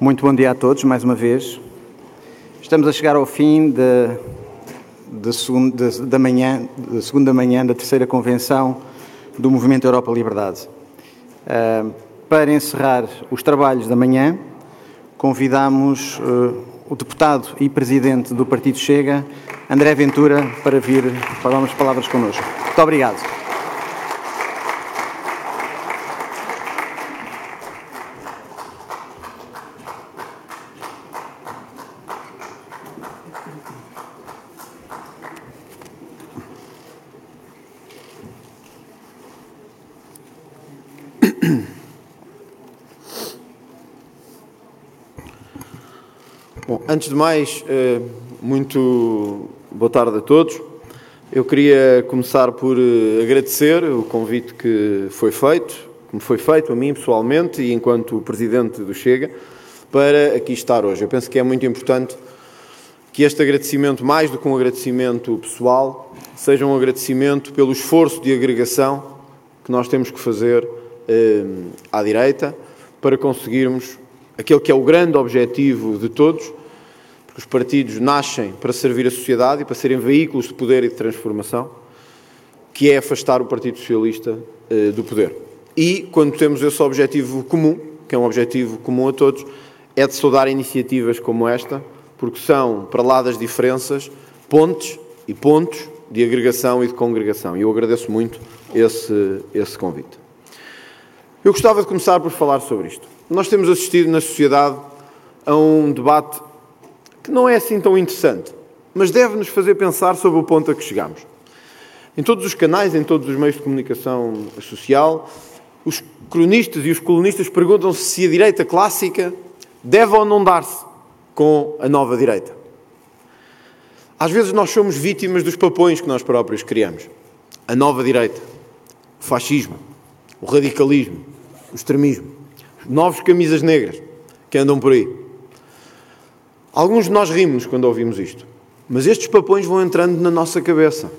Muito bom dia a todos, mais uma vez. Estamos a chegar ao fim de, de, segundo, de, da manhã, de segunda manhã da terceira convenção do Movimento Europa Liberdade. Uh, para encerrar os trabalhos da manhã, convidamos uh, o deputado e presidente do Partido Chega, André Ventura, para vir falar umas palavras connosco. Muito obrigado. Bom, antes de mais, eh, muito boa tarde a todos. Eu queria começar por eh, agradecer o convite que foi feito, que me foi feito a mim pessoalmente e enquanto Presidente do Chega, para aqui estar hoje. Eu penso que é muito importante que este agradecimento, mais do que um agradecimento pessoal, seja um agradecimento pelo esforço de agregação que nós temos que fazer eh, à direita para conseguirmos aquele que é o grande objetivo de todos, os partidos nascem para servir a sociedade e para serem veículos de poder e de transformação, que é afastar o Partido Socialista eh, do poder. E, quando temos esse objetivo comum, que é um objetivo comum a todos, é de saudar iniciativas como esta, porque são, para lá das diferenças, pontes e pontos de agregação e de congregação. E eu agradeço muito esse, esse convite. Eu gostava de começar por falar sobre isto. Nós temos assistido na sociedade a um debate que não é assim tão interessante, mas deve-nos fazer pensar sobre o ponto a que chegamos. Em todos os canais, em todos os meios de comunicação social, os cronistas e os colunistas perguntam-se se a direita clássica deve ou não dar-se com a nova direita. Às vezes nós somos vítimas dos papões que nós próprios criamos. A nova direita, o fascismo, o radicalismo, o extremismo, os novos camisas negras que andam por aí. Alguns de nós rimos quando ouvimos isto, mas estes papões vão entrando na nossa cabeça.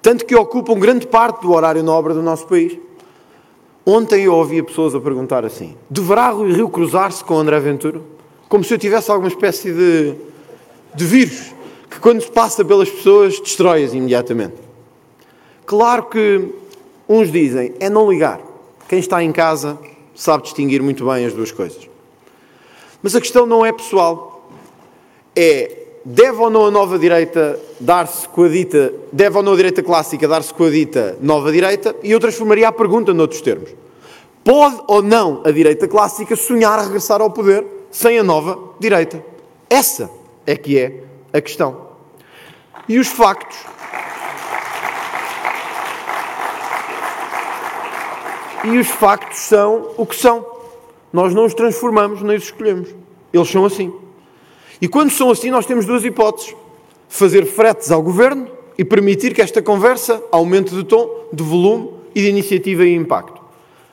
Tanto que ocupam grande parte do horário nobre do nosso país. Ontem eu ouvia pessoas a perguntar assim: deverá Rui Rio cruzar-se com André Ventura? Como se eu tivesse alguma espécie de, de vírus que, quando se passa pelas pessoas, destrói-as imediatamente. Claro que uns dizem é não ligar. Quem está em casa sabe distinguir muito bem as duas coisas. Mas a questão não é pessoal é deve ou não a nova direita dar-se com a dita, deve ou não a direita clássica dar-se com a dita nova direita, e eu transformaria a pergunta noutros termos. Pode ou não a direita clássica sonhar a regressar ao poder sem a nova direita? Essa é que é a questão. E os factos. E os factos são o que são. Nós não os transformamos nem os escolhemos. Eles são assim. E quando são assim, nós temos duas hipóteses: fazer fretes ao governo e permitir que esta conversa aumente de tom, de volume e de iniciativa e impacto.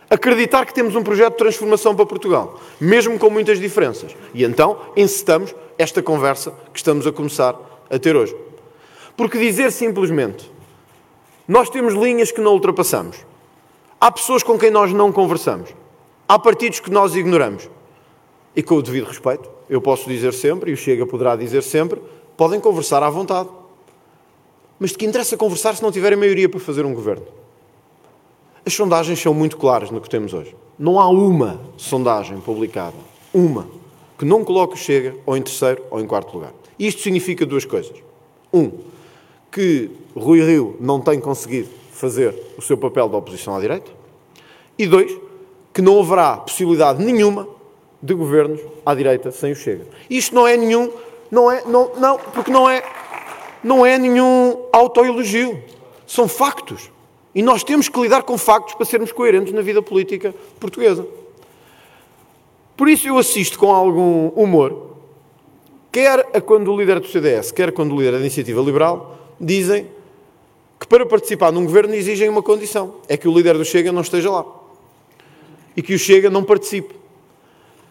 Acreditar que temos um projeto de transformação para Portugal, mesmo com muitas diferenças. E então encetamos esta conversa que estamos a começar a ter hoje. Porque dizer simplesmente nós temos linhas que não ultrapassamos, há pessoas com quem nós não conversamos, há partidos que nós ignoramos, e com o devido respeito, eu posso dizer sempre, e o Chega poderá dizer sempre, podem conversar à vontade. Mas de que interessa conversar se não tiverem maioria para fazer um governo? As sondagens são muito claras no que temos hoje. Não há uma sondagem publicada, uma, que não coloque o Chega ou em terceiro ou em quarto lugar. Isto significa duas coisas. Um, que Rui Rio não tem conseguido fazer o seu papel de oposição à direita. E dois, que não haverá possibilidade nenhuma de governos à direita sem o Chega. Isto não é nenhum, não é, não, não, porque não é, não é nenhum autoelogio. São factos. E nós temos que lidar com factos para sermos coerentes na vida política portuguesa. Por isso eu assisto com algum humor, quer a quando o líder do CDS, quer quando o líder da Iniciativa Liberal dizem que para participar num governo exigem uma condição: é que o líder do Chega não esteja lá. E que o Chega não participe.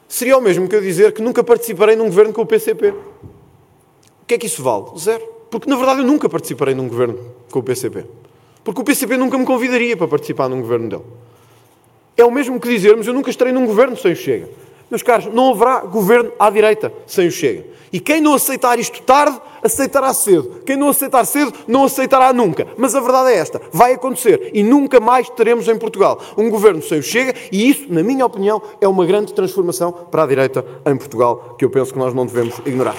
Seria o mesmo que eu dizer que nunca participarei num governo com o PCP. O que é que isso vale? Zero. Porque, na verdade, eu nunca participarei num governo com o PCP. Porque o PCP nunca me convidaria para participar num governo dele. É o mesmo que dizermos eu nunca estarei num governo sem o Chega. Meus caros, não haverá governo à direita sem o Chega. E quem não aceitar isto tarde, aceitará cedo. Quem não aceitar cedo, não aceitará nunca. Mas a verdade é esta: vai acontecer. E nunca mais teremos em Portugal um governo sem o Chega. E isso, na minha opinião, é uma grande transformação para a direita em Portugal, que eu penso que nós não devemos ignorar.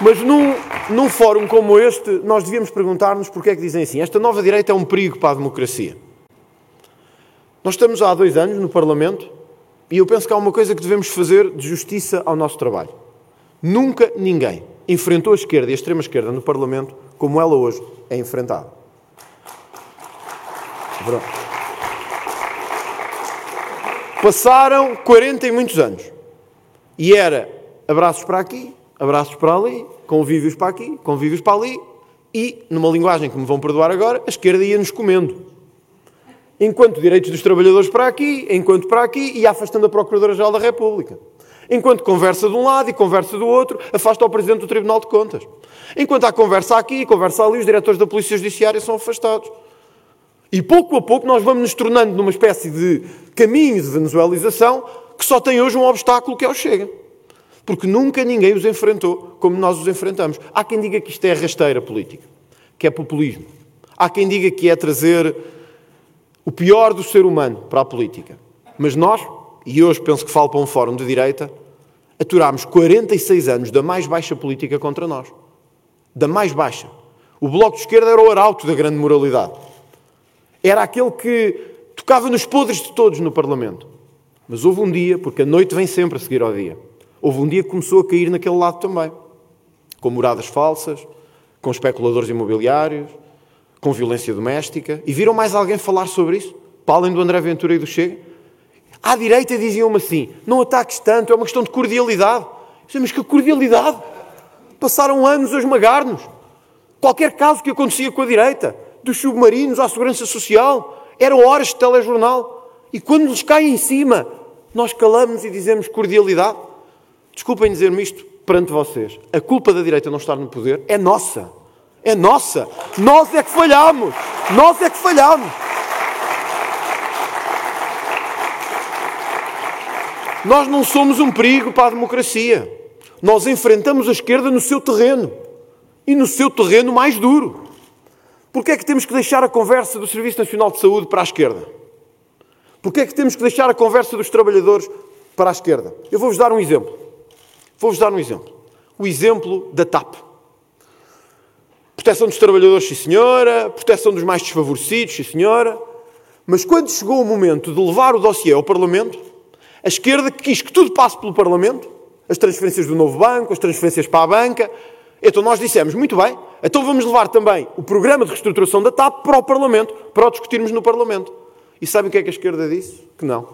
Mas num, num fórum como este, nós devíamos perguntar-nos porque é que dizem assim: esta nova direita é um perigo para a democracia. Nós estamos há dois anos no Parlamento e eu penso que há uma coisa que devemos fazer de justiça ao nosso trabalho. Nunca ninguém enfrentou a esquerda e a extrema-esquerda no Parlamento como ela hoje é enfrentada. Passaram 40 e muitos anos. E era abraços para aqui, abraços para ali, convívios para aqui, convívios para ali, e, numa linguagem que me vão perdoar agora, a esquerda ia-nos comendo. Enquanto direitos dos trabalhadores para aqui, enquanto para aqui, e afastando a Procuradora-Geral da República. Enquanto conversa de um lado e conversa do outro, afasta o Presidente do Tribunal de Contas. Enquanto há conversa aqui e conversa ali, os diretores da Polícia Judiciária são afastados. E pouco a pouco nós vamos nos tornando numa espécie de caminho de venezuelização que só tem hoje um obstáculo que é o Chega porque nunca ninguém os enfrentou como nós os enfrentamos. Há quem diga que isto é rasteira política, que é populismo. Há quem diga que é trazer o pior do ser humano para a política. Mas nós, e hoje penso que falo para um fórum de direita, aturámos 46 anos da mais baixa política contra nós. Da mais baixa. O Bloco de Esquerda era o arauto da grande moralidade. Era aquele que tocava nos podres de todos no Parlamento. Mas houve um dia, porque a noite vem sempre a seguir ao dia, Houve um dia que começou a cair naquele lado também. Com moradas falsas, com especuladores imobiliários, com violência doméstica. E viram mais alguém falar sobre isso? Para do André Ventura e do Chega? À direita diziam-me assim: não ataques tanto, é uma questão de cordialidade. Disse, mas que cordialidade? Passaram anos a esmagar-nos. Qualquer caso que acontecia com a direita, dos submarinos à segurança social, eram horas de telejornal. E quando lhes cai em cima, nós calamos e dizemos cordialidade. Desculpem dizer-me isto perante vocês. A culpa da direita não estar no poder é nossa. É nossa. Nós é que falhamos. Nós é que falhamos. Nós não somos um perigo para a democracia. Nós enfrentamos a esquerda no seu terreno. E no seu terreno mais duro. Porquê é que temos que deixar a conversa do Serviço Nacional de Saúde para a esquerda? Porquê é que temos que deixar a conversa dos trabalhadores para a esquerda? Eu vou-vos dar um exemplo. Vou-vos dar um exemplo. O exemplo da TAP. Proteção dos trabalhadores, sim senhora. Proteção dos mais desfavorecidos, sim senhora. Mas quando chegou o momento de levar o dossiê ao Parlamento, a esquerda quis que tudo passe pelo Parlamento, as transferências do novo banco, as transferências para a banca. Então nós dissemos, muito bem, então vamos levar também o programa de reestruturação da TAP para o Parlamento, para o discutirmos no Parlamento. E sabem o que é que a esquerda disse? Que não.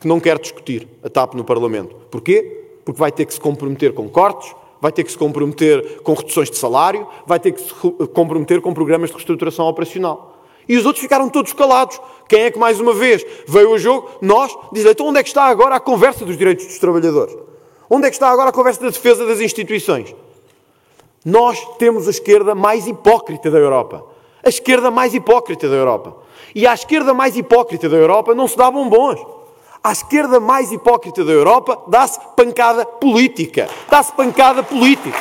Que não quer discutir a TAP no Parlamento. Porquê? porque vai ter que se comprometer com cortes, vai ter que se comprometer com reduções de salário, vai ter que se comprometer com programas de reestruturação operacional. E os outros ficaram todos calados. Quem é que, mais uma vez, veio ao jogo? Nós, diz então onde é que está agora a conversa dos direitos dos trabalhadores? Onde é que está agora a conversa da defesa das instituições? Nós temos a esquerda mais hipócrita da Europa. A esquerda mais hipócrita da Europa. E à esquerda mais hipócrita da Europa não se dá bombons. À esquerda mais hipócrita da Europa dá-se pancada política. Dá-se pancada política.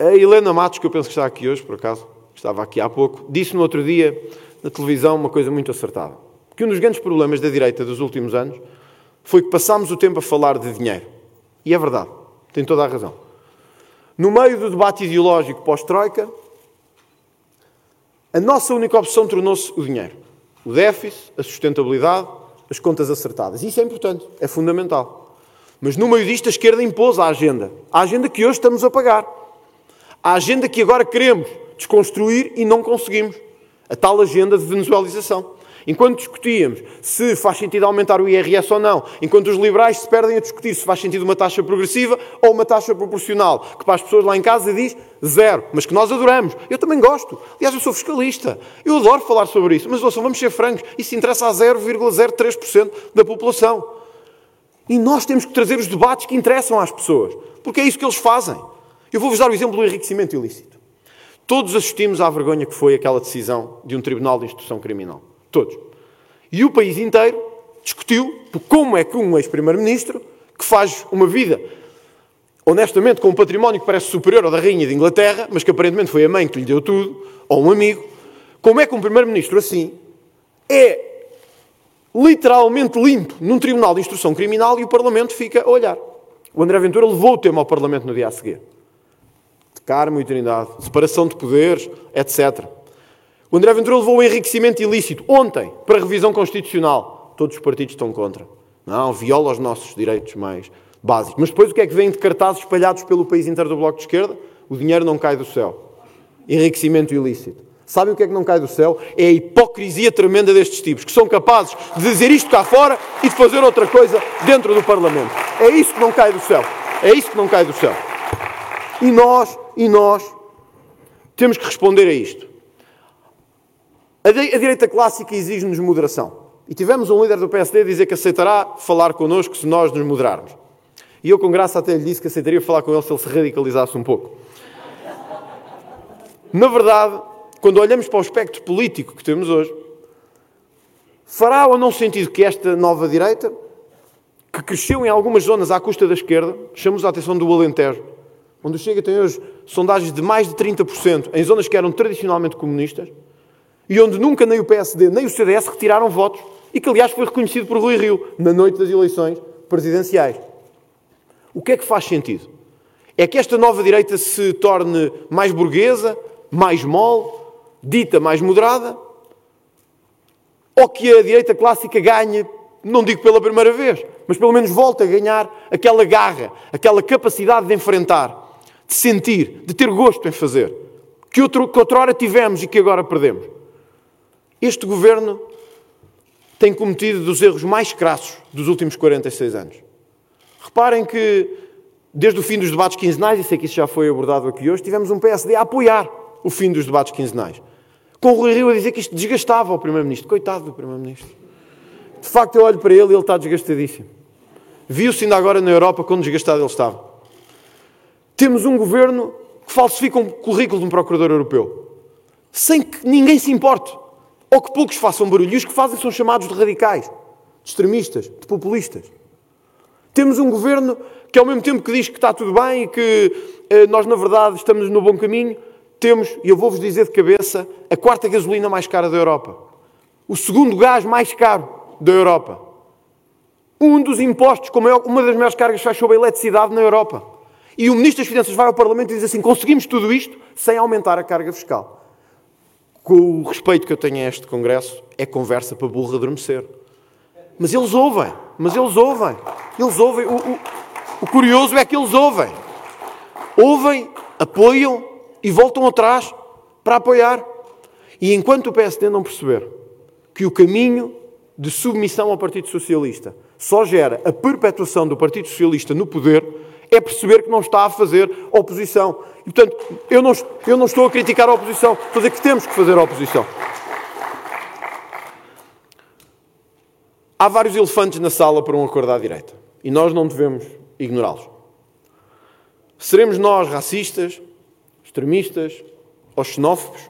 A Helena Matos, que eu penso que está aqui hoje, por acaso, estava aqui há pouco, disse no outro dia na televisão uma coisa muito acertada. Que um dos grandes problemas da direita dos últimos anos foi que passámos o tempo a falar de dinheiro. E é verdade, tem toda a razão. No meio do debate ideológico pós-Troika, a nossa única opção tornou-se o dinheiro. O déficit, a sustentabilidade, as contas acertadas. Isso é importante, é fundamental. Mas no meio disto a esquerda impôs a agenda. A agenda que hoje estamos a pagar. A agenda que agora queremos desconstruir e não conseguimos. A tal agenda de venezuelização. Enquanto discutíamos se faz sentido aumentar o IRS ou não, enquanto os liberais se perdem a discutir se faz sentido uma taxa progressiva ou uma taxa proporcional, que para as pessoas lá em casa diz zero, mas que nós adoramos. Eu também gosto. Aliás, eu sou fiscalista. Eu adoro falar sobre isso. Mas ouçam, vamos ser francos, isso interessa a 0,03% da população. E nós temos que trazer os debates que interessam às pessoas, porque é isso que eles fazem. Eu vou-vos dar o exemplo do enriquecimento ilícito. Todos assistimos à vergonha que foi aquela decisão de um Tribunal de Instrução Criminal. Todos. E o país inteiro discutiu como é que um ex-primeiro-ministro, que faz uma vida, honestamente, com um património que parece superior ao da Rainha de Inglaterra, mas que aparentemente foi a mãe que lhe deu tudo, ou um amigo, como é que um primeiro-ministro assim é literalmente limpo num tribunal de instrução criminal e o Parlamento fica a olhar. O André Ventura levou o tema ao Parlamento no dia a seguir. De Carmo e Trindade, separação de poderes, etc. O André Ventura levou o enriquecimento ilícito ontem para revisão constitucional. Todos os partidos estão contra. Não, viola os nossos direitos mais básicos. Mas depois o que é que vem de cartazes espalhados pelo país inteiro do Bloco de Esquerda? O dinheiro não cai do céu. Enriquecimento ilícito. Sabem o que é que não cai do céu? É a hipocrisia tremenda destes tipos, que são capazes de dizer isto cá fora e de fazer outra coisa dentro do Parlamento. É isso que não cai do céu. É isso que não cai do céu. E nós, e nós, temos que responder a isto. A, direita clássica exige-nos moderação. E tivemos um líder do PSD dizer que aceitará falar connosco se nós nos moderarmos. E eu, com graça, até lhe disse que aceitaria falar com ele se ele se radicalizasse um pouco. Na verdade, quando olhamos para o espectro político que temos hoje, fará ou não sentido que esta nova direita, que cresceu em algumas zonas à custa da esquerda, chamamos a atenção do Alentejo, onde o Chega tem hoje sondagens de mais de 30% em zonas que eram tradicionalmente comunistas, e onde nunca nem o PSD nem o CDS retiraram votos, e que aliás foi reconhecido por Rui Rio na noite das eleições presidenciais. O que é que faz sentido? É que esta nova direita se torne mais burguesa, mais mole, dita mais moderada, ou que a direita clássica ganhe, não digo pela primeira vez, mas pelo menos volte a ganhar aquela garra, aquela capacidade de enfrentar, de sentir, de ter gosto em fazer, que, outro, que outrora tivemos e que agora perdemos. Este governo tem cometido dos erros mais crassos dos últimos 46 anos. Reparem que, desde o fim dos debates quinzenais, e sei que isso já foi abordado aqui hoje, tivemos um PSD a apoiar o fim dos debates quinzenais. Com o Rui Rio a dizer que isto desgastava o Primeiro-Ministro. Coitado do Primeiro-Ministro. De facto, eu olho para ele e ele está desgastadíssimo. Viu-se ainda agora na Europa quão desgastado ele estava. Temos um governo que falsifica um currículo de um procurador europeu. Sem que ninguém se importe. Ou que poucos façam barulho. E os que fazem são chamados de radicais, de extremistas, de populistas. Temos um governo que, ao mesmo tempo que diz que está tudo bem e que eh, nós, na verdade, estamos no bom caminho, temos, e eu vou-vos dizer de cabeça, a quarta gasolina mais cara da Europa. O segundo gás mais caro da Europa. Um dos impostos, como é uma das maiores cargas faz sobre a eletricidade na Europa. E o Ministro das Finanças vai ao Parlamento e diz assim: conseguimos tudo isto sem aumentar a carga fiscal. Com o respeito que eu tenho a este Congresso, é conversa para burro adormecer. Mas eles ouvem, mas eles ouvem. Eles ouvem. O, o, o curioso é que eles ouvem. Ouvem, apoiam e voltam atrás para apoiar. E enquanto o PSD não perceber que o caminho de submissão ao Partido Socialista só gera a perpetuação do Partido Socialista no poder, é perceber que não está a fazer oposição. E, portanto, eu não, eu não estou a criticar a oposição, estou a dizer que temos que fazer a oposição. Há vários elefantes na sala para um acordo à direita. E nós não devemos ignorá-los. Seremos nós racistas, extremistas ou xenófobos?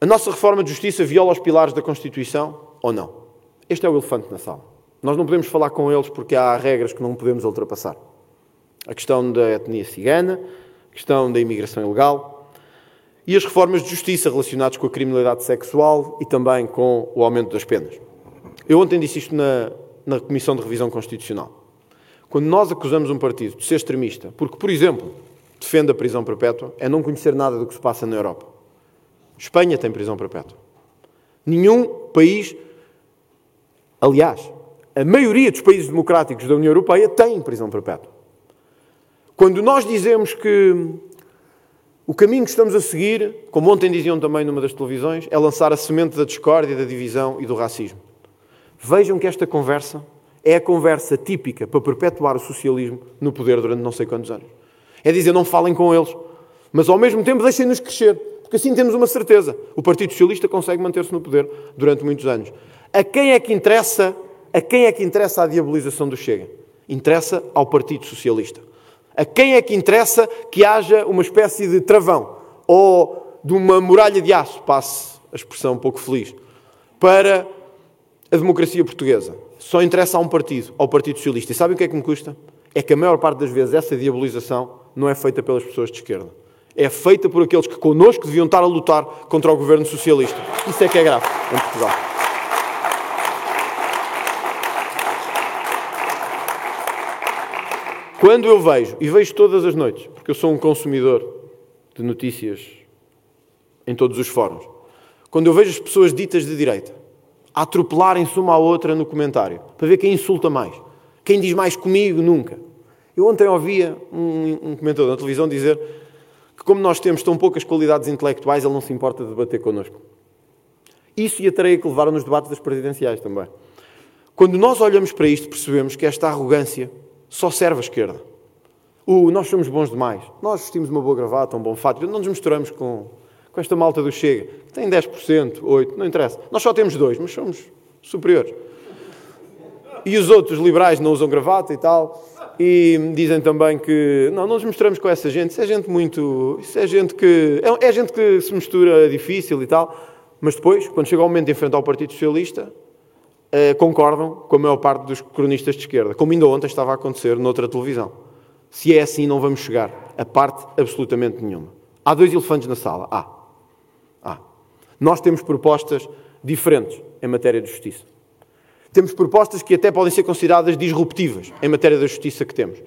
A nossa reforma de justiça viola os pilares da Constituição ou não? Este é o elefante na sala. Nós não podemos falar com eles porque há regras que não podemos ultrapassar. A questão da etnia cigana, a questão da imigração ilegal e as reformas de justiça relacionadas com a criminalidade sexual e também com o aumento das penas. Eu ontem disse isto na, na Comissão de Revisão Constitucional. Quando nós acusamos um partido de ser extremista, porque, por exemplo, defende a prisão perpétua é não conhecer nada do que se passa na Europa. Espanha tem prisão perpétua. Nenhum país, aliás, a maioria dos países democráticos da União Europeia tem prisão perpétua. Quando nós dizemos que o caminho que estamos a seguir, como ontem diziam também numa das televisões, é lançar a semente da discórdia, da divisão e do racismo. Vejam que esta conversa é a conversa típica para perpetuar o socialismo no poder durante não sei quantos anos. É dizer, não falem com eles, mas ao mesmo tempo deixem-nos crescer, porque assim temos uma certeza. O Partido Socialista consegue manter-se no poder durante muitos anos. A quem é que interessa, a quem é que interessa a diabolização do Chega? Interessa ao Partido Socialista. A quem é que interessa que haja uma espécie de travão ou de uma muralha de aço, passe a expressão um pouco feliz, para a democracia portuguesa? Só interessa a um partido, ao Partido Socialista. E sabem o que é que me custa? É que a maior parte das vezes essa diabolização não é feita pelas pessoas de esquerda. É feita por aqueles que connosco deviam estar a lutar contra o governo socialista. Isso é que é grave em Portugal. Quando eu vejo, e vejo todas as noites, porque eu sou um consumidor de notícias em todos os fóruns, quando eu vejo as pessoas ditas de direita a atropelarem-se uma à outra no comentário, para ver quem insulta mais, quem diz mais comigo, nunca. Eu ontem ouvia um, um comentador na televisão dizer que, como nós temos tão poucas qualidades intelectuais, ele não se importa de debater connosco. Isso e a tarefa que levaram nos debates das presidenciais também. Quando nós olhamos para isto, percebemos que esta arrogância só serve à esquerda. O nós somos bons demais. Nós vestimos uma boa gravata, um bom fato. Não nos misturamos com, com esta malta do Chega, que tem 10%, 8%, não interessa. Nós só temos dois, mas somos superiores. E os outros liberais não usam gravata e tal. E dizem também que não, não nos misturamos com essa gente. Isso é gente muito. Isso é gente que. É, é gente que se mistura difícil e tal. Mas depois, quando chega o momento de enfrentar o Partido Socialista, eh, concordam com a maior parte dos cronistas de esquerda, como ainda ontem estava a acontecer noutra televisão. Se é assim, não vamos chegar a parte absolutamente nenhuma. Há dois elefantes na sala. Há. Há. Nós temos propostas diferentes em matéria de justiça. Temos propostas que até podem ser consideradas disruptivas em matéria da justiça que temos.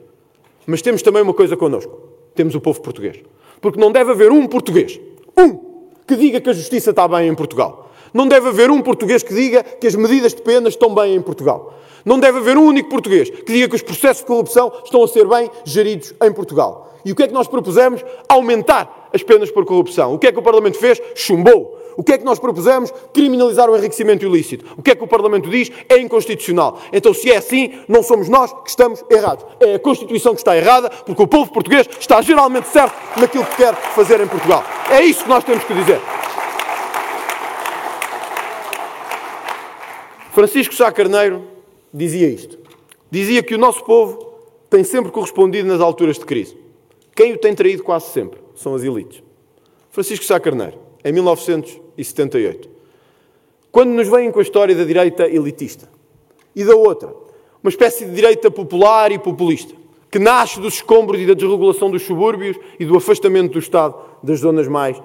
Mas temos também uma coisa connosco. Temos o povo português. Porque não deve haver um português, um, que diga que a justiça está bem em Portugal. Não deve haver um português que diga que as medidas de penas estão bem em Portugal. Não deve haver um único português que diga que os processos de corrupção estão a ser bem geridos em Portugal. E o que é que nós propusemos? Aumentar as penas por corrupção. O que é que o Parlamento fez? Chumbou. O que é que nós propusemos? Criminalizar o enriquecimento ilícito. O que é que o Parlamento diz? É inconstitucional. Então, se é assim, não somos nós que estamos errados. É a Constituição que está errada, porque o povo português está geralmente certo naquilo que quer fazer em Portugal. É isso que nós temos que dizer. Francisco Sá Carneiro dizia isto. Dizia que o nosso povo tem sempre correspondido nas alturas de crise. Quem o tem traído quase sempre são as elites. Francisco Sá Carneiro, em 1978. Quando nos vêm com a história da direita elitista e da outra, uma espécie de direita popular e populista, que nasce dos escombros e da desregulação dos subúrbios e do afastamento do Estado das zonas mais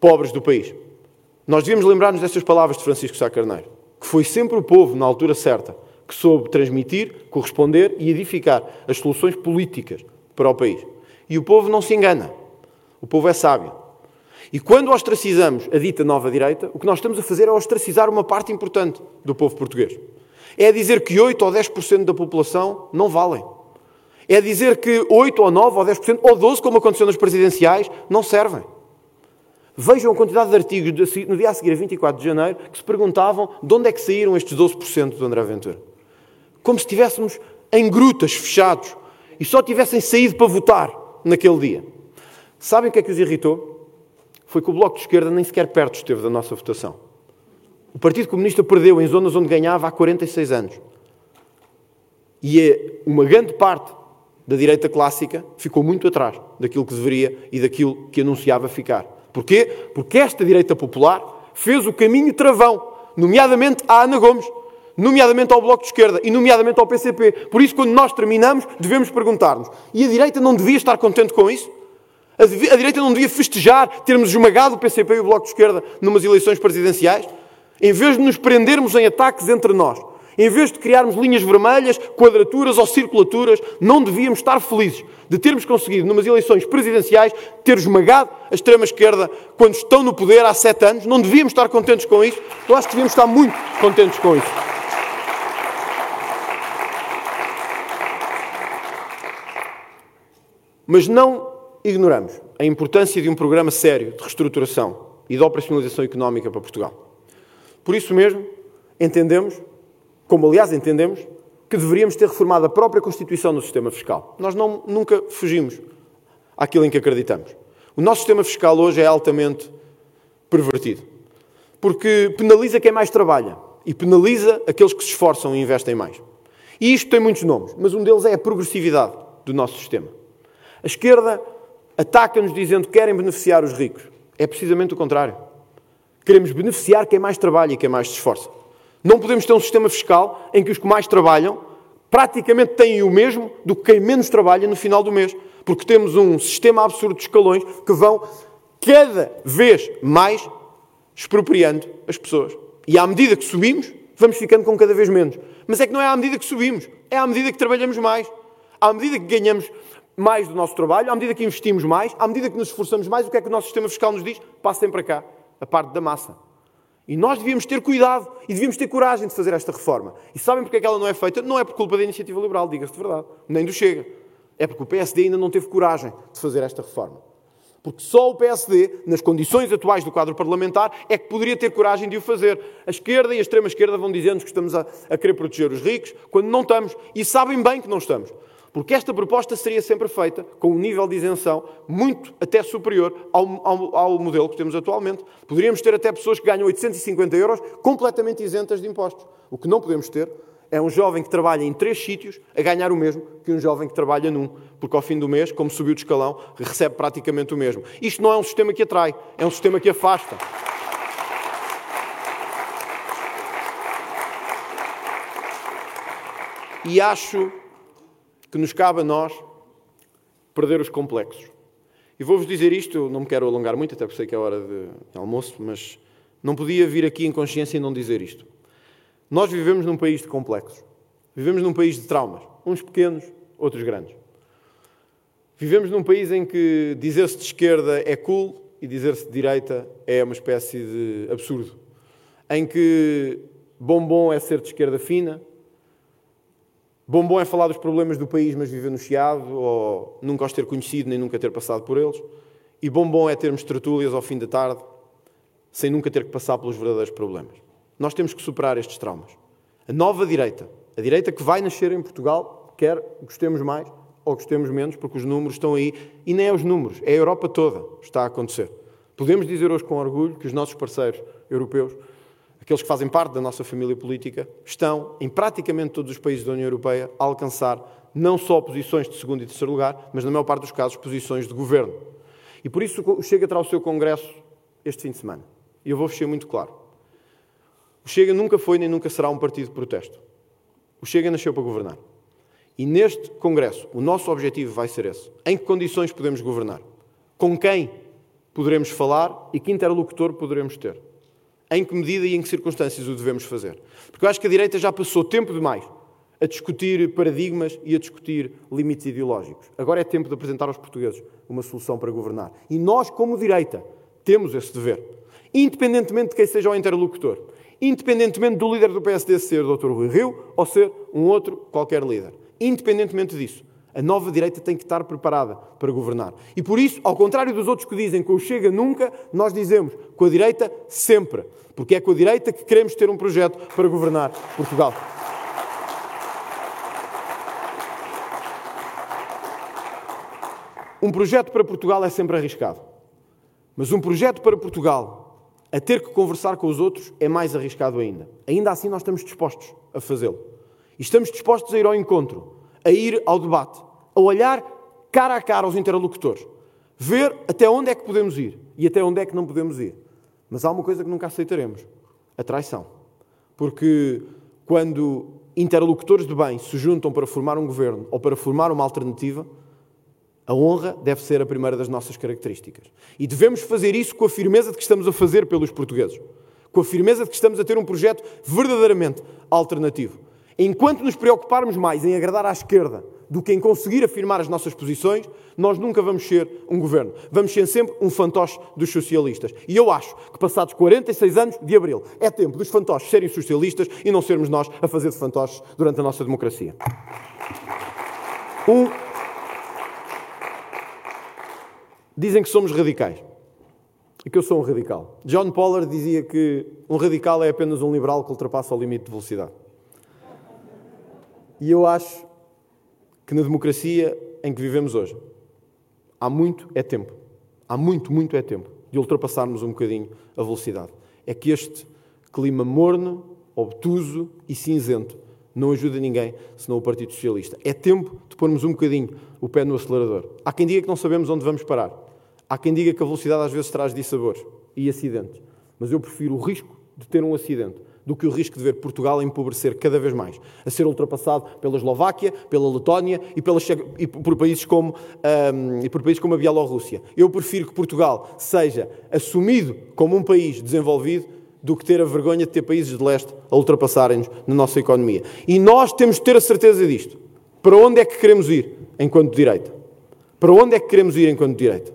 pobres do país. Nós devíamos lembrar-nos destas palavras de Francisco Sá Carneiro que foi sempre o povo, na altura certa, que soube transmitir, corresponder e edificar as soluções políticas para o país. E o povo não se engana. O povo é sábio. E quando ostracizamos a dita nova direita, o que nós estamos a fazer é ostracizar uma parte importante do povo português. É dizer que 8 ou 10% da população não valem. É dizer que 8 ou 9 ou 10% ou 12%, como aconteceu nas presidenciais, não servem. Vejam a quantidade de artigos no dia a seguir, a 24 de janeiro, que se perguntavam de onde é que saíram estes 12% do André Ventura. Como se estivéssemos em grutas, fechados, e só tivessem saído para votar naquele dia. Sabem o que é que os irritou? Foi que o Bloco de Esquerda nem sequer perto esteve da nossa votação. O Partido Comunista perdeu em zonas onde ganhava há 46 anos. E é uma grande parte da direita clássica ficou muito atrás daquilo que deveria e daquilo que anunciava ficar. Porquê? Porque esta direita popular fez o caminho travão, nomeadamente à Ana Gomes, nomeadamente ao Bloco de Esquerda e nomeadamente ao PCP. Por isso, quando nós terminamos, devemos perguntar-nos: e a direita não devia estar contente com isso? A, direita não devia festejar termos esmagado o PCP e o Bloco de Esquerda numas eleições presidenciais? Em vez de nos prendermos em ataques entre nós, em vez de criarmos linhas vermelhas, quadraturas ou circulaturas, não devíamos estar felizes de termos conseguido, numas eleições presidenciais, ter esmagado a extrema-esquerda quando estão no poder há sete anos. Não devíamos estar contentes com isso. Eu acho que devíamos estar muito contentes com isso. Mas não ignoramos a importância de um programa sério de reestruturação e de operacionalização económica para Portugal. Por isso mesmo, entendemos como aliás entendemos, que deveríamos ter reformado a própria Constituição no sistema fiscal. Nós não, nunca fugimos àquilo em que acreditamos. O nosso sistema fiscal hoje é altamente pervertido, porque penaliza quem mais trabalha e penaliza aqueles que se esforçam e investem mais. E isto tem muitos nomes, mas um deles é a progressividade do nosso sistema. A esquerda ataca-nos dizendo que querem beneficiar os ricos. É precisamente o contrário. Queremos beneficiar quem mais trabalha e quem mais se esforça. Não podemos ter um sistema fiscal em que os que mais trabalham praticamente têm o mesmo do que quem menos trabalha no final do mês. Porque temos um sistema absurdo de escalões que vão cada vez mais expropriando as pessoas. E à medida que subimos, vamos ficando com cada vez menos. Mas é que não é à medida que subimos, é à medida que trabalhamos mais. À medida que ganhamos mais do nosso trabalho, à medida que investimos mais, à medida que nos esforçamos mais, o que é que o nosso sistema fiscal nos diz? Passem para cá, a parte da massa. E nós devíamos ter cuidado e devíamos ter coragem de fazer esta reforma. E sabem porque é que ela não é feita? Não é por culpa da iniciativa liberal, diga-se de verdade, nem do Chega. É porque o PSD ainda não teve coragem de fazer esta reforma. Porque só o PSD, nas condições atuais do quadro parlamentar, é que poderia ter coragem de o fazer. A esquerda e a extrema-esquerda vão dizendo que estamos a, a, querer proteger os ricos, quando não estamos. E sabem bem que não estamos. Porque esta proposta seria sempre feita com um nível de isenção muito até superior ao, ao, ao modelo que temos atualmente. Poderíamos ter até pessoas que ganham 850 euros completamente isentas de impostos. O que não podemos ter é um jovem que trabalha em três sítios a ganhar o mesmo que um jovem que trabalha num, porque ao fim do mês, como subiu de escalão, recebe praticamente o mesmo. Isto não é um sistema que atrai, é um sistema que afasta. E acho que nos cabe a nós perder os complexos. E vou-vos dizer isto, não me quero alongar muito, até porque sei que é hora de almoço, mas não podia vir aqui em consciência e não dizer isto. Nós vivemos num país de complexos. Vivemos num país de traumas. Uns pequenos, outros grandes. Vivemos num país em que dizer-se de esquerda é cool e dizer-se de direita é uma espécie de absurdo. Em que bombom é ser de esquerda fina, bombom é falar dos problemas do país, mas viver no chiado, ou nunca os ter conhecido nem nunca ter passado por eles, e bombom é termos tertúlias ao fim da tarde, sem nunca ter que passar pelos verdadeiros problemas. Nós temos que superar estes traumas. A nova direita, a direita que vai nascer em Portugal, quer gostemos mais ou gostemos menos, porque os números estão aí, e nem é os números, é a Europa toda está a acontecer. Podemos dizer hoje com orgulho que os nossos parceiros europeus, aqueles que fazem parte da nossa família política, estão em praticamente todos os países da União Europeia a alcançar não só posições de segundo e terceiro lugar, mas na maior parte dos casos posições de governo. E por isso chega a o seu congresso este fim de semana. E eu vou fechar muito claro. O Chega nunca foi nem nunca será um partido de protesto. O Chega nasceu para governar. E neste Congresso, o nosso objetivo vai ser esse. Em que condições podemos governar? Com quem poderemos falar e que interlocutor poderemos ter? Em que medida e em que circunstâncias o devemos fazer? Porque eu acho que a direita já passou tempo demais a discutir paradigmas e a discutir limites ideológicos. Agora é tempo de apresentar aos portugueses uma solução para governar. E nós, como direita, temos esse dever. Independentemente de quem seja o interlocutor independentemente do líder do PSD ser o Dr. Rui Rio ou ser um outro qualquer líder. Independentemente disso, a nova direita tem que estar preparada para governar. E por isso, ao contrário dos outros que dizem que o Chega nunca, nós dizemos com a direita sempre. Porque é com a direita que queremos ter um projeto para governar Portugal. Um projeto para Portugal é sempre arriscado. Mas um projeto para Portugal a ter que conversar com os outros é mais arriscado ainda. Ainda assim, nós estamos dispostos a fazê-lo. E estamos dispostos a ir ao encontro, a ir ao debate, a olhar cara a cara aos interlocutores, ver até onde é que podemos ir e até onde é que não podemos ir. Mas há uma coisa que nunca aceitaremos: a traição. Porque quando interlocutores de bem se juntam para formar um governo ou para formar uma alternativa, a honra deve ser a primeira das nossas características. E devemos fazer isso com a firmeza de que estamos a fazer pelos portugueses. Com a firmeza de que estamos a ter um projeto verdadeiramente alternativo. Enquanto nos preocuparmos mais em agradar à esquerda do que em conseguir afirmar as nossas posições, nós nunca vamos ser um governo. Vamos ser sempre um fantoche dos socialistas. E eu acho que, passados 46 anos de abril, é tempo dos fantoches serem socialistas e não sermos nós a fazer de fantoches durante a nossa democracia. Um Dizem que somos radicais. E que eu sou um radical. John Pollard dizia que um radical é apenas um liberal que ultrapassa o limite de velocidade. E eu acho que na democracia em que vivemos hoje, há muito é tempo. Há muito, muito é tempo de ultrapassarmos um bocadinho a velocidade. É que este clima morno, obtuso e cinzento não ajuda ninguém senão o Partido Socialista. É tempo de pormos um bocadinho o pé no acelerador. Há quem diga que não sabemos onde vamos parar. Há quem diga que a velocidade às vezes traz dissabores e acidentes. Mas eu prefiro o risco de ter um acidente do que o risco de ver Portugal empobrecer cada vez mais, a ser ultrapassado pela Eslováquia, pela Letónia e, pelas, e por, países como, um, e por países como a Bielorrússia. Eu prefiro que Portugal seja assumido como um país desenvolvido do que ter a vergonha de ter países de leste a ultrapassarem-nos na nossa economia. E nós temos de ter a certeza disto. Para onde é que queremos ir enquanto direita? Para onde é que queremos ir enquanto direita?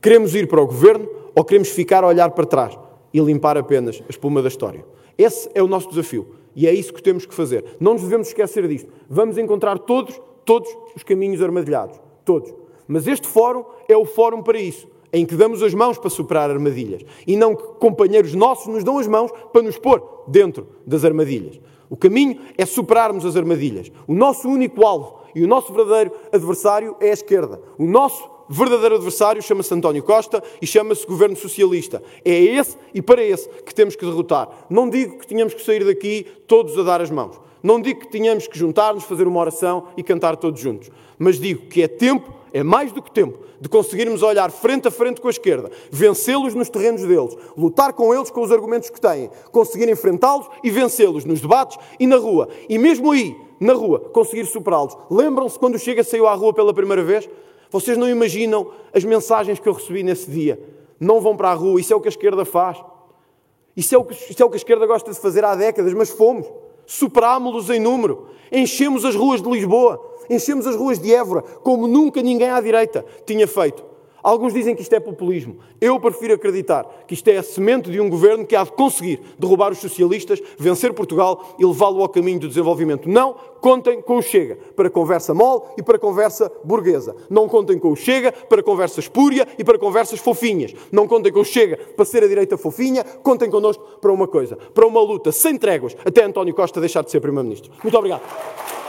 Queremos ir para o governo ou queremos ficar a olhar para trás e limpar apenas a espuma da história? Esse é o nosso desafio e é isso que temos que fazer. Não nos devemos esquecer disto. Vamos encontrar todos, todos os caminhos armadilhados. Todos. Mas este fórum é o fórum para isso em que damos as mãos para superar armadilhas e não que companheiros nossos nos dão as mãos para nos pôr dentro das armadilhas. O caminho é superarmos as armadilhas. O nosso único alvo e o nosso verdadeiro adversário é a esquerda. O nosso verdadeiro adversário chama-se António Costa e chama-se Governo Socialista. É esse e para esse que temos que derrotar. Não digo que tenhamos que sair daqui todos a dar as mãos. Não digo que tenhamos que juntar-nos, fazer uma oração e cantar todos juntos. Mas digo que é tempo, é mais do que tempo, de conseguirmos olhar frente a frente com a esquerda, vencê-los nos terrenos deles, lutar com eles com os argumentos que têm, conseguir enfrentá-los e vencê-los nos debates e na rua. E mesmo aí, na rua, conseguir superá-los. Lembram-se quando o Chega saiu à rua pela primeira vez? Vocês não imaginam as mensagens que eu recebi nesse dia. Não vão para a rua, isso é o que a esquerda faz. Isso é o que, é o que a esquerda gosta de fazer há décadas, mas fomos. Superámos-los em número. Enchemos as ruas de Lisboa, enchemos as ruas de Évora, como nunca ninguém à direita tinha feito. Alguns dizem que isto é populismo. Eu prefiro acreditar que isto é a semente de um governo que há de conseguir derrubar os socialistas, vencer Portugal e levá-lo ao caminho do desenvolvimento. Não contem com o Chega para conversa mole e para conversa burguesa. Não contem com o Chega para conversa espúria e para conversas fofinhas. Não contem com o Chega para ser a direita fofinha. Contem connosco para uma coisa, para uma luta sem tréguas até António Costa deixar de ser Primeiro-Ministro. Muito obrigado.